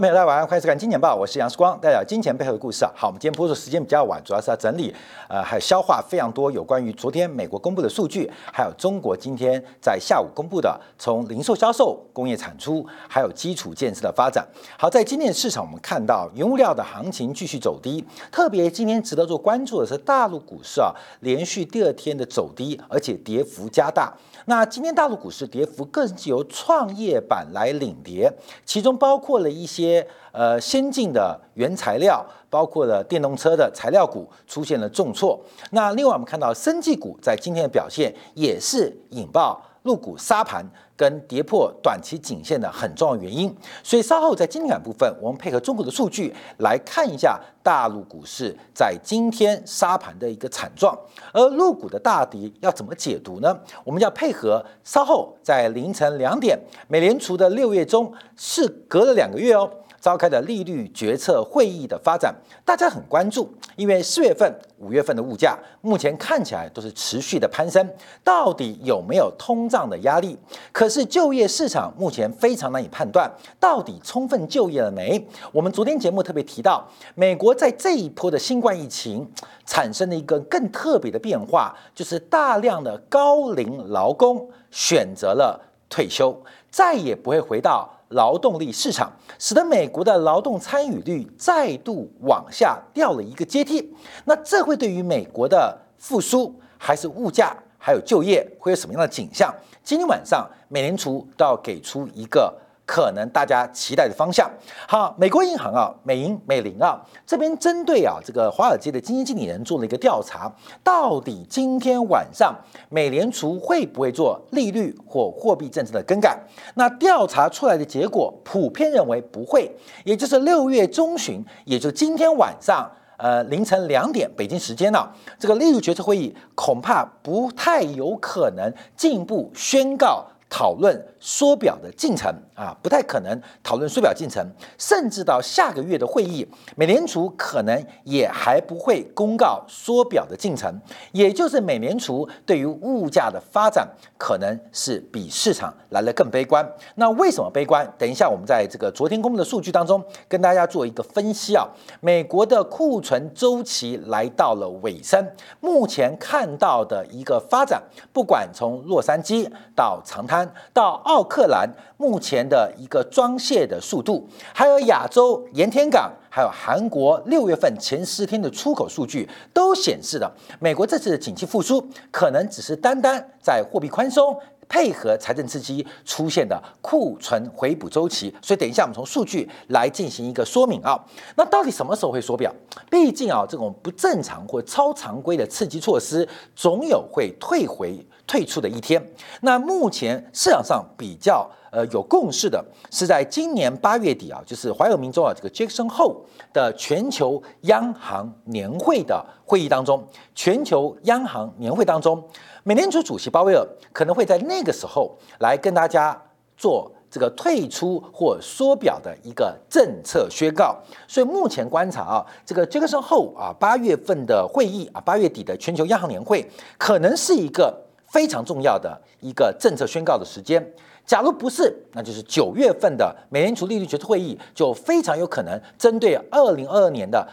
朋友大家晚上欢迎收看《金钱报》，我是杨世光，带来金钱背后的故事啊。好，我们今天播出时间比较晚，主要是要整理，呃，还有消化非常多有关于昨天美国公布的数据，还有中国今天在下午公布的从零售销售、工业产出，还有基础建设的发展。好，在今天的市场，我们看到原物料的行情继续走低，特别今天值得做关注的是大陆股市啊，连续第二天的走低，而且跌幅加大。那今天大陆股市跌幅更是由创业板来领跌，其中包括了一些呃先进的原材料，包括了电动车的材料股出现了重挫。那另外我们看到生技股在今天的表现也是引爆入股沙盘。跟跌破短期颈线的很重要原因，所以稍后在金感部分，我们配合中国的数据来看一下大陆股市在今天沙盘的一个惨状，而入股的大敌要怎么解读呢？我们要配合稍后在凌晨两点，美联储的六月中是隔了两个月哦。召开的利率决策会议的发展，大家很关注，因为四月份、五月份的物价目前看起来都是持续的攀升，到底有没有通胀的压力？可是就业市场目前非常难以判断，到底充分就业了没？我们昨天节目特别提到，美国在这一波的新冠疫情产生的一个更特别的变化，就是大量的高龄劳工选择了退休，再也不会回到。劳动力市场使得美国的劳动参与率再度往下掉了一个阶梯，那这会对于美国的复苏，还是物价，还有就业，会有什么样的景象？今天晚上美联储都要给出一个。可能大家期待的方向。好，美国银行啊，美银美林啊，这边针对啊这个华尔街的基金经理人做了一个调查，到底今天晚上美联储会不会做利率或货币政策的更改？那调查出来的结果普遍认为不会，也就是六月中旬，也就是今天晚上，呃凌晨两点北京时间呢，这个利率决策会议恐怕不太有可能进一步宣告。讨论缩表的进程啊，不太可能讨论缩表进程，甚至到下个月的会议，美联储可能也还不会公告缩表的进程。也就是美联储对于物价的发展，可能是比市场来的更悲观。那为什么悲观？等一下我们在这个昨天公布的数据当中，跟大家做一个分析啊。美国的库存周期来到了尾声，目前看到的一个发展，不管从洛杉矶到长滩。到奥克兰目前的一个装卸的速度，还有亚洲盐田港，还有韩国六月份前十天的出口数据，都显示了美国这次的景气复苏，可能只是单单在货币宽松。配合财政刺激出现的库存回补周期，所以等一下我们从数据来进行一个说明啊。那到底什么时候会缩表？毕竟啊，这种不正常或超常规的刺激措施，总有会退回退出的一天。那目前市场上比较呃有共识的是，在今年八月底啊，就是怀俄明州啊这个 Jackson 后的全球央行年会的会议当中，全球央行年会当中。美联储主席鲍威尔可能会在那个时候来跟大家做这个退出或缩表的一个政策宣告，所以目前观察啊，这个杰克逊后啊八月份的会议啊八月底的全球央行年会可能是一个非常重要的一个政策宣告的时间。假如不是，那就是九月份的美联储利率决策会议就非常有可能针对二零二二年的。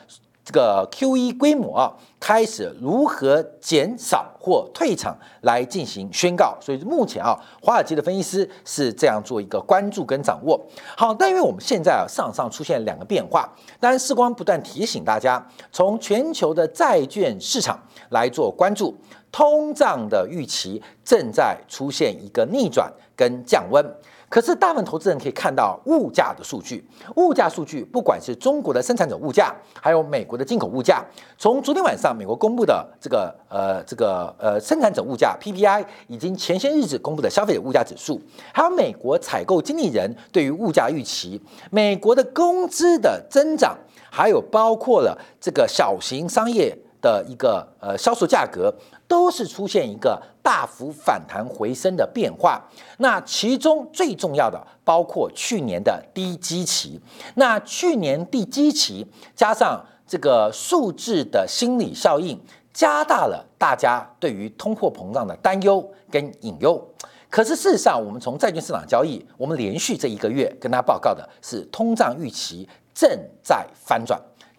这个 Q E 规模啊，开始如何减少或退场来进行宣告，所以目前啊，华尔街的分析师是这样做一个关注跟掌握。好，但因为我们现在啊，市场上出现两个变化，当然，时光不断提醒大家，从全球的债券市场来做关注，通胀的预期正在出现一个逆转跟降温。可是，大部分投资人可以看到物价的数据，物价数据不管是中国的生产者物价，还有美国的进口物价，从昨天晚上美国公布的这个呃这个呃生产者物价 PPI，以及前些日子公布的消费者物价指数，还有美国采购经理人对于物价预期，美国的工资的增长，还有包括了这个小型商业的一个呃销售价格。都是出现一个大幅反弹回升的变化，那其中最重要的包括去年的低基期，那去年低基期加上这个数字的心理效应，加大了大家对于通货膨胀的担忧跟隐忧。可是事实上，我们从债券市场交易，我们连续这一个月跟大家报告的是通胀预期正在翻转，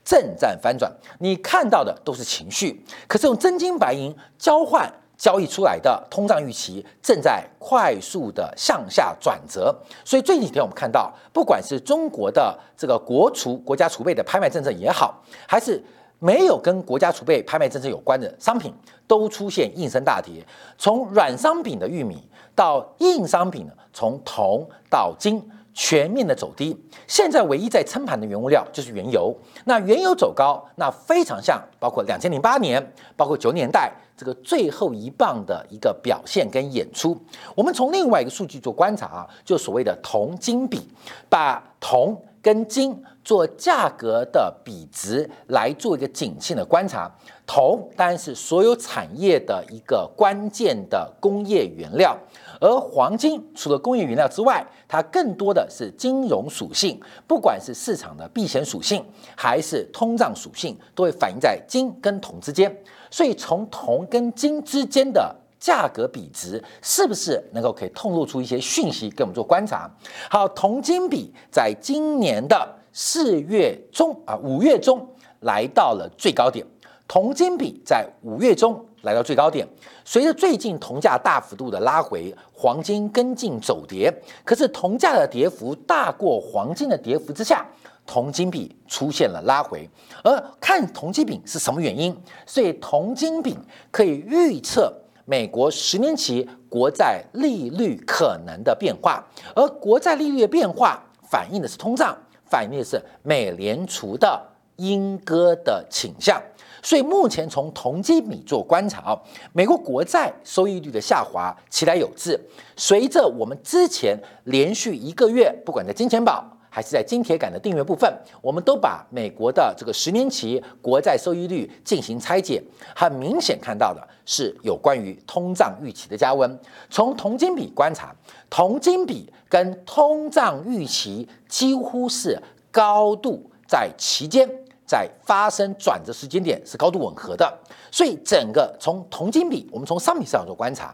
正在翻转。你看到的都是情绪，可是用真金白银交换交易出来的通胀预期正在快速的向下转折。所以最近几天我们看到，不管是中国的这个国储国家储备的拍卖政策也好，还是没有跟国家储备拍卖政策有关的商品都出现应声大跌，从软商品的玉米到硬商品，从铜到金全面的走低。现在唯一在撑盘的原物料就是原油。那原油走高，那非常像包括两千零八年，包括九年代这个最后一棒的一个表现跟演出。我们从另外一个数据做观察啊，就所谓的铜金比，把铜跟金。做价格的比值来做一个景气的观察，铜当然是所有产业的一个关键的工业原料，而黄金除了工业原料之外，它更多的是金融属性，不管是市场的避险属性还是通胀属性，都会反映在金跟铜之间。所以从铜跟金之间的价格比值，是不是能够可以透露出一些讯息给我们做观察？好，铜金比在今年的。四月中啊，五月中来到了最高点，铜金比在五月中来到最高点。随着最近铜价大幅度的拉回，黄金跟进走跌，可是铜价的跌幅大过黄金的跌幅之下，铜金比出现了拉回。而看铜金比是什么原因？所以铜金比可以预测美国十年期国债利率可能的变化，而国债利率的变化反映的是通胀。反映的是美联储的鹰鸽的倾向，所以目前从同基比做观察，美国国债收益率的下滑其来有致。随着我们之前连续一个月，不管在金钱宝还是在金铁杆的订阅部分，我们都把美国的这个十年期国债收益率进行拆解，很明显看到的是有关于通胀预期的加温。从铜金比观察，铜金比跟通胀预期几乎是高度在期间，在发生转折时间点是高度吻合的。所以整个从铜金比，我们从商品市场做观察。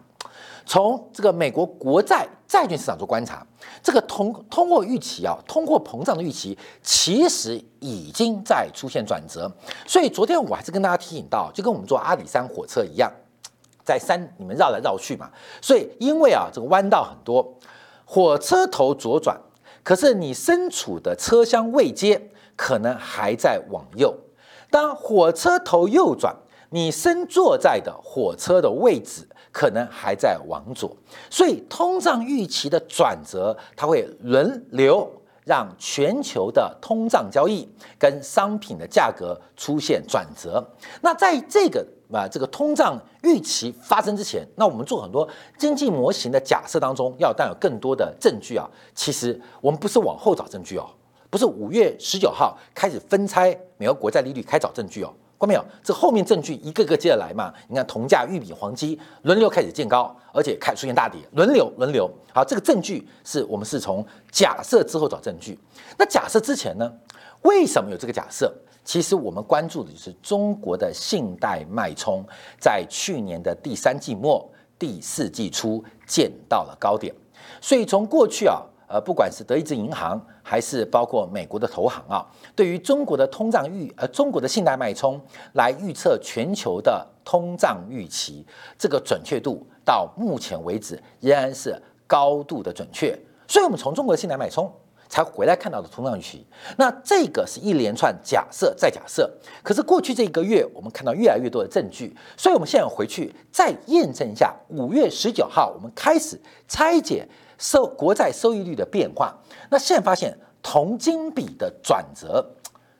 从这个美国国债债券市场做观察，这个通通货预期啊，通货膨胀的预期其实已经在出现转折。所以昨天我还是跟大家提醒到，就跟我们坐阿里山火车一样，在山里面绕来绕去嘛。所以因为啊，这个弯道很多，火车头左转，可是你身处的车厢位阶可能还在往右。当火车头右转，你身坐在的火车的位置。可能还在往左，所以通胀预期的转折，它会轮流让全球的通胀交易跟商品的价格出现转折。那在这个啊这个通胀预期发生之前，那我们做很多经济模型的假设当中，要带有更多的证据啊。其实我们不是往后找证据哦，不是五月十九号开始分拆美国国债利率开找证据哦。看没有？这后面证据一个个接着来嘛？你看铜价、玉米、黄金轮流开始见高，而且开出现大跌，轮流轮流。好，这个证据是我们是从假设之后找证据。那假设之前呢？为什么有这个假设？其实我们关注的就是中国的信贷脉冲，在去年的第三季末、第四季初见到了高点。所以从过去啊。呃，不管是德意志银行还是包括美国的投行啊，对于中国的通胀预呃中国的信贷脉冲来预测全球的通胀预期，这个准确度到目前为止仍然是高度的准确。所以，我们从中国的信贷脉冲才回来看到的通胀预期。那这个是一连串假设再假设，可是过去这一个月，我们看到越来越多的证据，所以我们现在回去再验证一下。五月十九号，我们开始拆解。收国债收益率的变化，那现在发现铜金比的转折，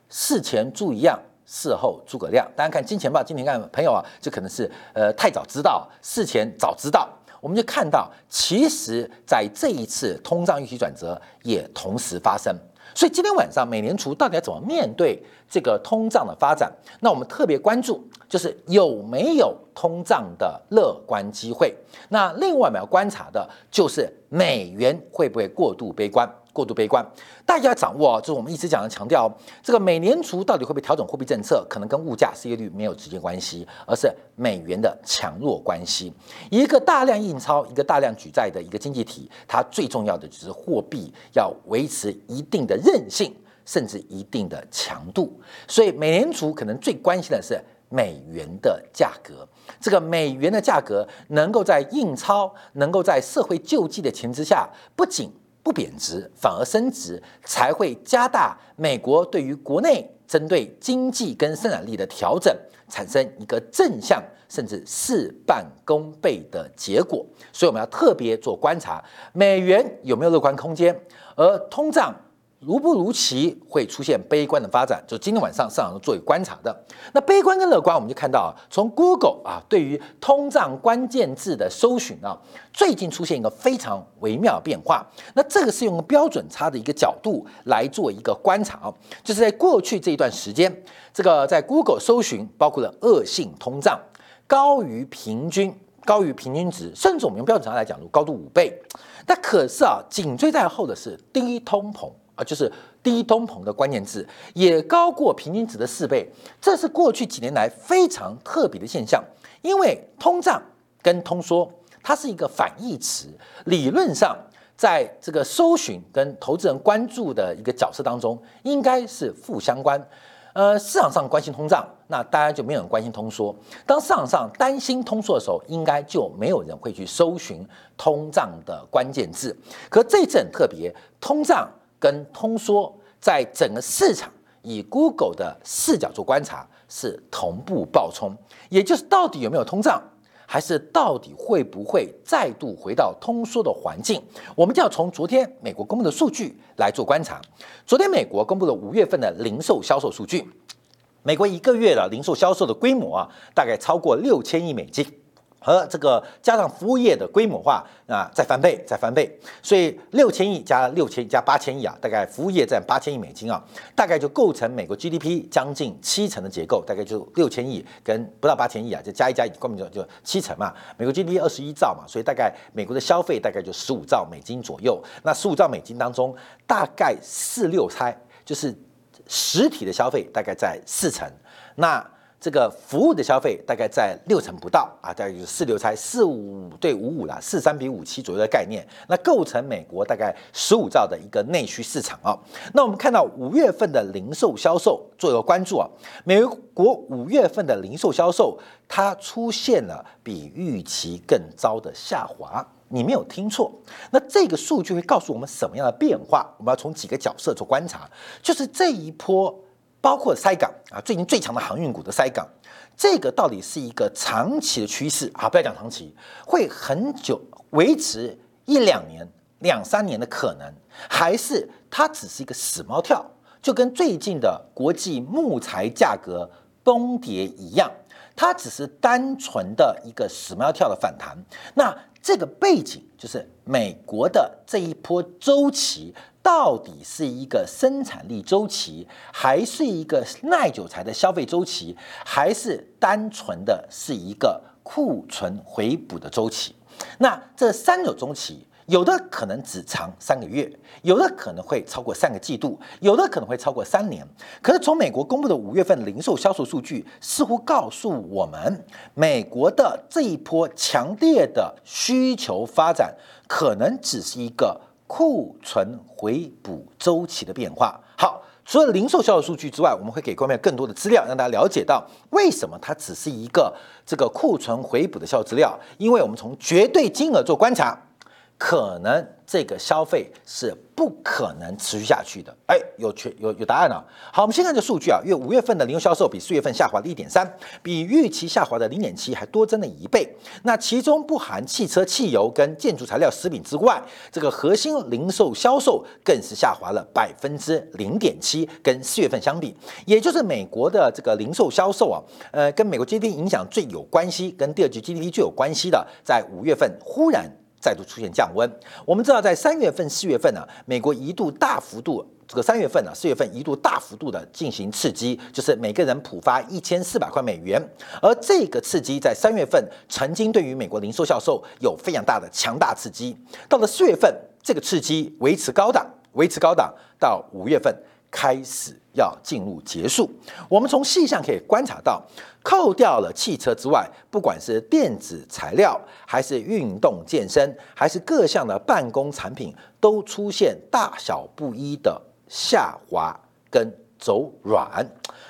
事前注意样，事后诸葛亮。大家看金钱报，今天看朋友啊，就可能是呃太早知道，事前早知道，我们就看到，其实在这一次通胀预期转折也同时发生。所以今天晚上美联储到底要怎么面对这个通胀的发展？那我们特别关注就是有没有通胀的乐观机会。那另外我们要观察的就是美元会不会过度悲观？过度悲观。大家要掌握啊，就是我们一直讲的强调，这个美联储到底会不会调整货币政策，可能跟物价、失业率没有直接关系，而是美元的强弱关系。一个大量印钞、一个大量举债的一个经济体，它最重要的就是货币要维持一定的韧性，甚至一定的强度。所以，美联储可能最关心的是美元的价格。这个美元的价格能够在印钞、能够在社会救济的前提之下，不仅不贬值，反而升值，才会加大美国对于国内针对经济跟生产力的调整，产生一个正向甚至事半功倍的结果。所以我们要特别做观察，美元有没有乐观空间，而通胀。如不如期会出现悲观的发展，就今天晚上市场作为观察的。那悲观跟乐观，我们就看到啊，从 Google 啊对于通胀关键字的搜寻啊，最近出现一个非常微妙的变化。那这个是用标准差的一个角度来做一个观察啊，就是在过去这一段时间，这个在 Google 搜寻包括了恶性通胀、高于平均、高于平均值，甚至我们用标准差来讲，高度五倍。那可是啊，紧追在后的是低通膨。啊，就是低通膨的关键字也高过平均值的四倍，这是过去几年来非常特别的现象。因为通胀跟通缩它是一个反义词，理论上在这个搜寻跟投资人关注的一个角色当中，应该是负相关。呃，市场上关心通胀，那大家就没有人关心通缩。当市场上担心通缩的时候，应该就没有人会去搜寻通胀的关键字。可这一次很特别，通胀。跟通缩在整个市场以 Google 的视角做观察是同步爆冲，也就是到底有没有通胀，还是到底会不会再度回到通缩的环境，我们就要从昨天美国公布的数据来做观察。昨天美国公布了五月份的零售销售数据，美国一个月的零售销售的规模啊，大概超过六千亿美金。和这个加上服务业的规模化啊，再翻倍，再翻倍，所以六千亿加六千加八千亿啊，大概服务业占八千亿美金啊，大概就构成美国 GDP 将近七成的结构，大概就六千亿跟不到八千亿啊，就加一加，根本就就七成嘛。美国 GDP 二十一兆嘛，所以大概美国的消费大概就十五兆美金左右。那十五兆美金当中，大概四六猜就是实体的消费大概在四成，那。这个服务的消费大概在六成不到啊，大概就是四六才四五对五五啦，四三比五七左右的概念，那构成美国大概十五兆的一个内需市场啊。那我们看到五月份的零售销售做一个关注啊，美国五月份的零售销售它出现了比预期更糟的下滑，你没有听错。那这个数据会告诉我们什么样的变化？我们要从几个角色做观察，就是这一波。包括塞港啊，最近最强的航运股的塞港，这个到底是一个长期的趋势啊？不要讲长期，会很久维持一两年、两三年的可能，还是它只是一个死猫跳，就跟最近的国际木材价格崩跌一样，它只是单纯的一个死猫跳的反弹。那这个背景就是美国的这一波周期。到底是一个生产力周期，还是一个耐久材的消费周期，还是单纯的是一个库存回补的周期？那这三种周期，有的可能只长三个月，有的可能会超过三个季度，有的可能会超过三年。可是从美国公布的五月份零售销售数据，似乎告诉我们，美国的这一波强烈的需求发展，可能只是一个。库存回补周期的变化。好，除了零售销售数据之外，我们会给观众更多的资料，让大家了解到为什么它只是一个这个库存回补的销售资料。因为我们从绝对金额做观察，可能这个消费是。不可能持续下去的。哎，有全有有答案了。好，我们先看这数据啊，因为五月份的零售销售比四月份下滑了一点三，比预期下滑的零点七还多增了一倍。那其中不含汽车、汽油跟建筑材料、食品之外，这个核心零售销售更是下滑了百分之零点七，跟四月份相比，也就是美国的这个零售销售啊，呃，跟美国 GDP 影响最有关系，跟第二季 GDP 最有关系的，在五月份忽然。再度出现降温。我们知道，在三月份、四月份呢，美国一度大幅度，这个三月份呢、四月份一度大幅度的进行刺激，就是每个人普发一千四百块美元。而这个刺激在三月份曾经对于美国零售销售有非常大的强大刺激。到了四月份，这个刺激维持高档。维持高档，到五月份开始要进入结束。我们从细项可以观察到，扣掉了汽车之外，不管是电子材料，还是运动健身，还是各项的办公产品，都出现大小不一的下滑跟走软。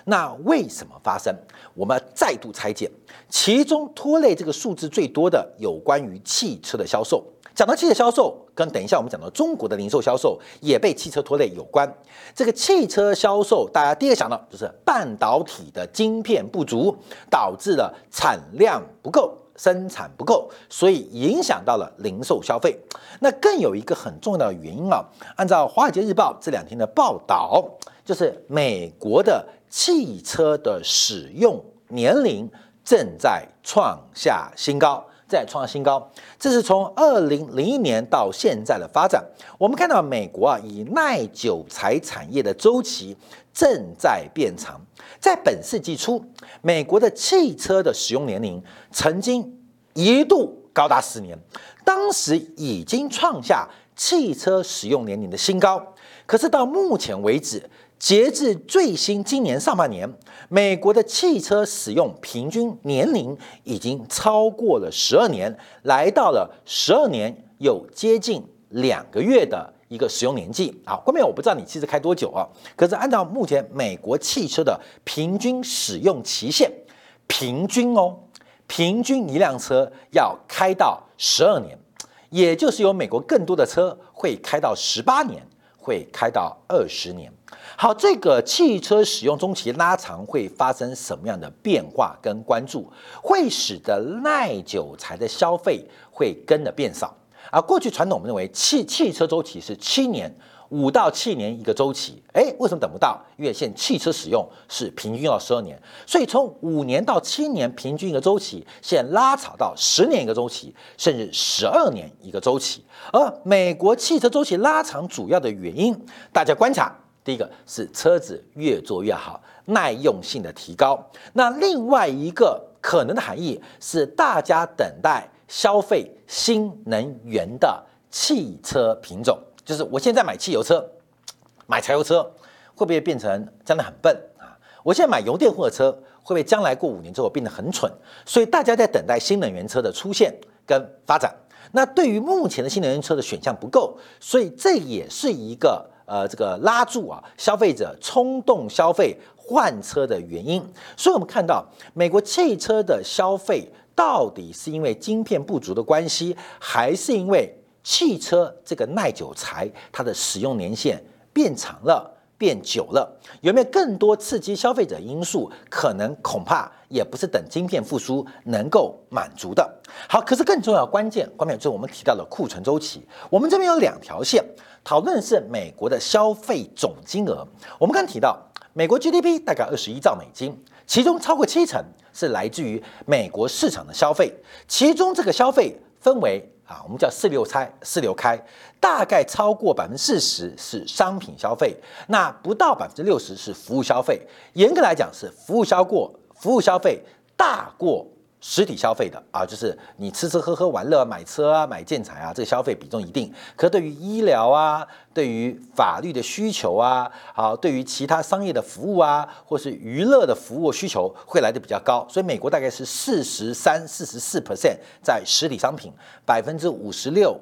那为什么发生？我们再度拆解，其中拖累这个数字最多的有关于汽车的销售。讲到汽车销售，跟等一下我们讲到中国的零售销售也被汽车拖累有关。这个汽车销售，大家第一个想到就是半导体的晶片不足，导致了产量不够，生产不够，所以影响到了零售消费。那更有一个很重要的原因啊，按照《华尔街日报》这两天的报道，就是美国的汽车的使用年龄正在创下新高。再创新高，这是从二零零一年到现在的发展。我们看到美国啊，以耐久材产业的周期正在变长。在本世纪初，美国的汽车的使用年龄曾经一度高达十年，当时已经创下汽车使用年龄的新高。可是到目前为止，截至最新今年上半年，美国的汽车使用平均年龄已经超过了十二年，来到了十二年有接近两个月的一个使用年纪。好，后面我不知道你汽车开多久啊？可是按照目前美国汽车的平均使用期限，平均哦，平均一辆车要开到十二年，也就是有美国更多的车会开到十八年，会开到二十年。好，这个汽车使用中期拉长会发生什么样的变化跟关注，会使得耐久材的消费会跟着变少。而过去传统我们认为汽汽车周期是七年，五到七年一个周期。哎，为什么等不到？因为现汽车使用是平均要十二年，所以从五年到七年平均一个周期，现拉长到十年一个周期，甚至十二年一个周期。而美国汽车周期拉长主要的原因，大家观察。第一个是车子越做越好，耐用性的提高。那另外一个可能的含义是，大家等待消费新能源的汽车品种。就是我现在买汽油车，买柴油车会不会变成真的很笨啊？我现在买油电混合车会不会将来过五年之后变得很蠢？所以大家在等待新能源车的出现跟发展。那对于目前的新能源车的选项不够，所以这也是一个。呃，这个拉住啊，消费者冲动消费换车的原因，所以我们看到美国汽车的消费到底是因为晶片不足的关系，还是因为汽车这个耐久材它的使用年限变长了、变久了？有没有更多刺激消费者因素？可能恐怕也不是等晶片复苏能够满足的。好，可是更重要关键关键就是我们提到的库存周期，我们这边有两条线。讨论是美国的消费总金额。我们刚提到，美国 GDP 大概二十一兆美金，其中超过七成是来自于美国市场的消费。其中这个消费分为啊，我们叫四六拆四六开，大概超过百分之四十是商品消费，那不到百分之六十是服务消费。严格来讲，是服务消过服务消费大过。实体消费的啊，就是你吃吃喝喝玩乐、买车啊、买建材啊，这个消费比重一定。可对于医疗啊、对于法律的需求啊、好对于其他商业的服务啊，或是娱乐的服务需求，会来的比较高。所以美国大概是四十三、四十四 percent 在实体商品，百分之五十六。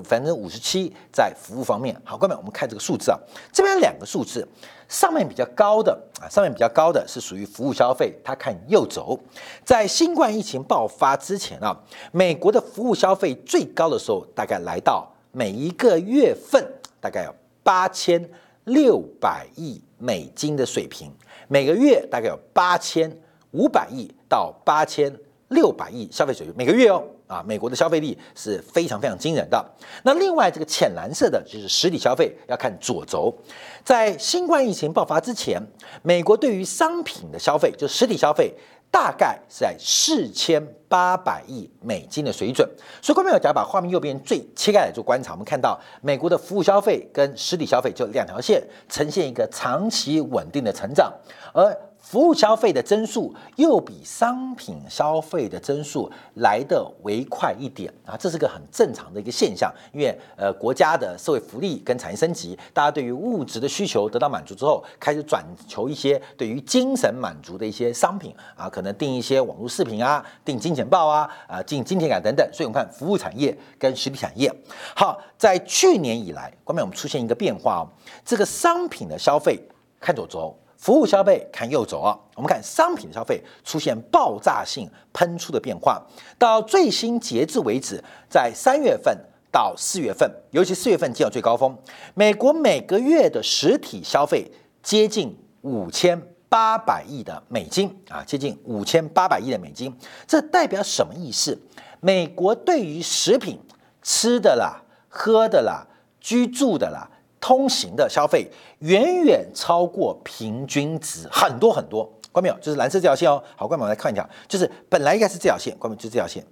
百分之五十七在服务方面，好，各位，我们看这个数字啊，这边两个数字，上面比较高的啊，上面比较高的是属于服务消费，它看右轴，在新冠疫情爆发之前啊，美国的服务消费最高的时候，大概来到每一个月份大概有八千六百亿美金的水平，每个月大概有八千五百亿到八千六百亿消费水平，每个月哦。啊，美国的消费力是非常非常惊人的。那另外这个浅蓝色的就是实体消费，要看左轴。在新冠疫情爆发之前，美国对于商品的消费，就实体消费，大概是在四千八百亿美金的水准。所以，观众朋友，假如把画面右边最切开来做观察，我们看到美国的服务消费跟实体消费就两条线呈现一个长期稳定的成长，而服务消费的增速又比商品消费的增速来得为快一点啊，这是个很正常的一个现象。因为呃，国家的社会福利跟产业升级，大家对于物质的需求得到满足之后，开始转求一些对于精神满足的一些商品啊，可能订一些网络视频啊，订金钱豹啊，啊，进金钱感等等。所以我们看服务产业跟实体产业。好，在去年以来，关面我们出现一个变化哦，这个商品的消费看左轴。服务消费看右走啊，我们看商品消费出现爆炸性喷出的变化。到最新截至为止，在三月份到四月份，尤其四月份见到最高峰，美国每个月的实体消费接近五千八百亿的美金啊，接近五千八百亿的美金。这代表什么意思？美国对于食品、吃的啦、喝的啦、居住的啦。通行的消费远远超过平均值很多很多，关没有？就是蓝色这条线哦。好，关我们来看一下，就是本来应该是这条线，关没？就这条线，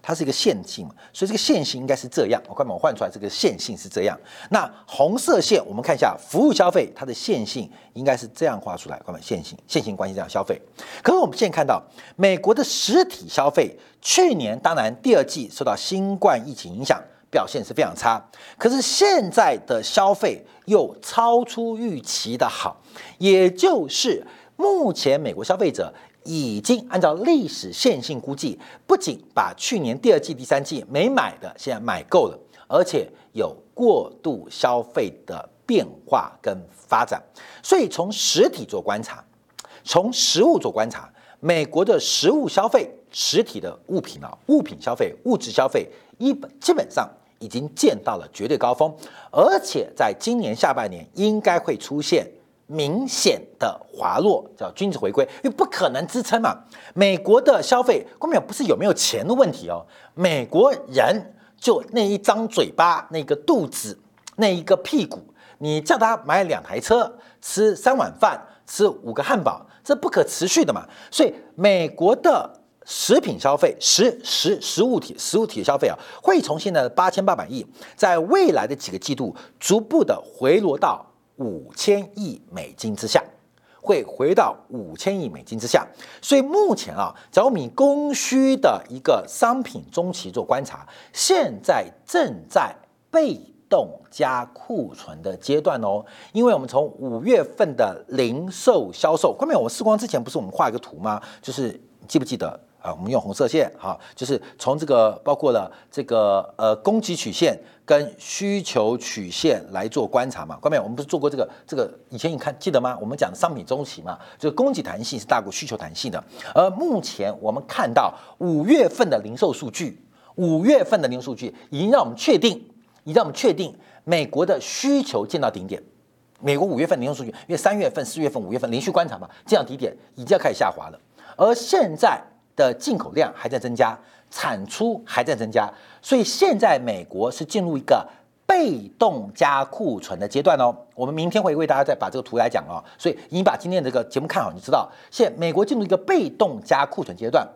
它是一个线性嘛，所以这个线性应该是这样。我关没有？我换出来这个线性是这样。那红色线，我们看一下服务消费，它的线性应该是这样画出来，关没？线性线性关系这样消费。可是我们现在看到美国的实体消费，去年当然第二季受到新冠疫情影响。表现是非常差，可是现在的消费又超出预期的好，也就是目前美国消费者已经按照历史线性估计，不仅把去年第二季、第三季没买的现在买够了，而且有过度消费的变化跟发展。所以从实体做观察，从实物做观察，美国的实物消费、实体的物品啊，物品消费、物质消费，一本基本上。已经见到了绝对高峰，而且在今年下半年应该会出现明显的滑落，叫均值回归，因为不可能支撑嘛。美国的消费根本不是有没有钱的问题哦，美国人就那一张嘴巴、那个肚子、那一个屁股，你叫他买两台车、吃三碗饭、吃五个汉堡，这不可持续的嘛。所以美国的。食品消费、食食食物体、食物体的消费啊，会从现在的八千八百亿，在未来的几个季度逐步的回落到五千亿美金之下，会回到五千亿美金之下。所以目前啊，小米供需的一个商品中期做观察，现在正在被动加库存的阶段哦。因为我们从五月份的零售销售，后面我们试光之前不是我们画一个图吗？就是记不记得？啊，我们用红色线，哈，就是从这个包括了这个呃供给曲线跟需求曲线来做观察嘛。关面我们不是做过这个这个以前你看记得吗？我们讲的商品周期嘛，就是供给弹性是大过需求弹性的。而目前我们看到五月份的零售数据，五月份的零售数据已经让我们确定，已经让我们确定美国的需求见到顶点。美国五月份零售数据，因为三月份、四月份、五月份连续观察嘛，见到底点已经要开始下滑了。而现在。的进口量还在增加，产出还在增加，所以现在美国是进入一个被动加库存的阶段哦。我们明天会为大家再把这个图来讲哦。所以你把今天这个节目看好，你知道现美国进入一个被动加库存阶段，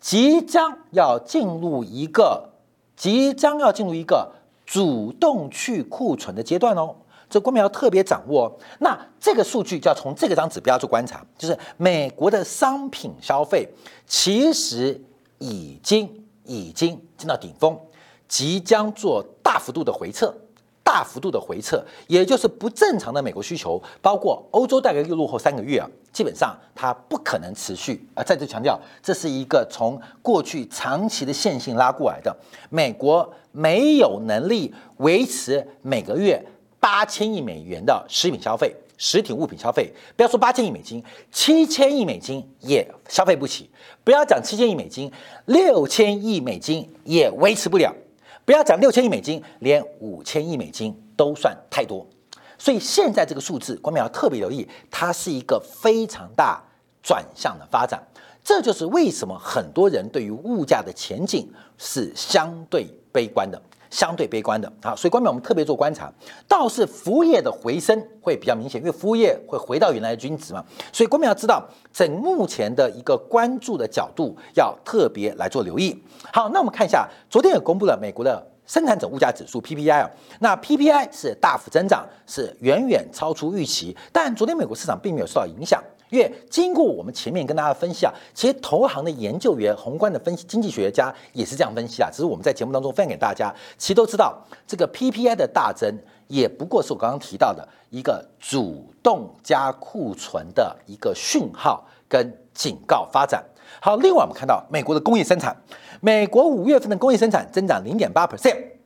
即将要进入一个即将要进入一个主动去库存的阶段哦。这官民要特别掌握。那这个数据就要从这个张指标做观察，就是美国的商品消费其实已经已经进到顶峰，即将做大幅度的回撤，大幅度的回撤，也就是不正常的美国需求，包括欧洲大概又落后三个月啊，基本上它不可能持续啊。再次强调，这是一个从过去长期的线性拉过来的，美国没有能力维持每个月。八千亿美元的食品消费、实体物品消费，不要说八千亿美金，七千亿美金也消费不起。不要讲七千亿美金，六千亿美金也维持不了。不要讲六千亿美金，连五千亿美金都算太多。所以现在这个数字，国民要特别留意，它是一个非常大转向的发展。这就是为什么很多人对于物价的前景是相对悲观的。相对悲观的啊，所以关面我们特别做观察，倒是服务业的回升会比较明显，因为服务业会回到原来的均值嘛。所以关面要知道，整目前的一个关注的角度要特别来做留意。好，那我们看一下，昨天也公布了美国的生产者物价指数 PPI 啊，那 PPI 是大幅增长，是远远超出预期，但昨天美国市场并没有受到影响。因为经过我们前面跟大家分析啊，其实投行的研究员、宏观的分析经济学家也是这样分析啊。只是我们在节目当中分享给大家，其实都知道这个 PPI 的大增也不过是我刚刚提到的一个主动加库存的一个讯号跟警告发展。好，另外我们看到美国的工业生产，美国五月份的工业生产增长零点八 percent。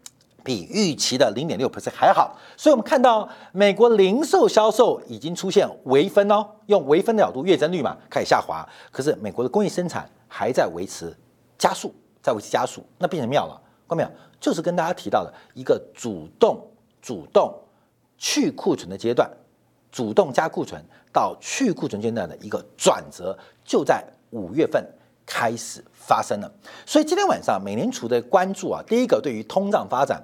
比预期的零点六 percent 还好，所以我们看到美国零售销售已经出现微分哦，用微分的角度，月增率嘛开始下滑，可是美国的工业生产还在维持加速，在维持加速，那变成妙了，看到没有？就是跟大家提到的一个主动主动去库存的阶段，主动加库存到去库存阶段的一个转折，就在五月份。开始发生了，所以今天晚上美联储的关注啊，第一个对于通胀发展，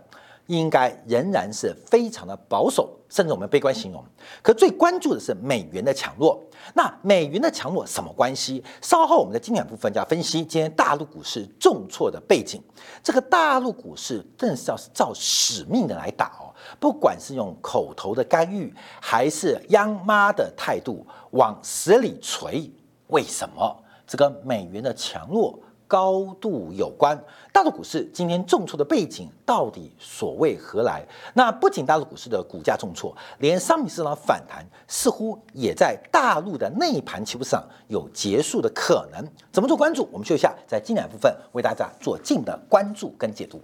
应该仍然是非常的保守，甚至我们悲观形容。可最关注的是美元的强弱。那美元的强弱什么关系？稍后我们在经典部分就要分析今天大陆股市重挫的背景。这个大陆股市更是要照使命的来打哦，不管是用口头的干预，还是央妈的态度往死里锤，为什么？这个美元的强弱高度有关，大陆股市今天重挫的背景到底所谓何来？那不仅大陆股市的股价重挫，连商品市场反弹似乎也在大陆的内盘起步上有结束的可能。怎么做关注？我们休息一下，在近两部分为大家做近的关注跟解读。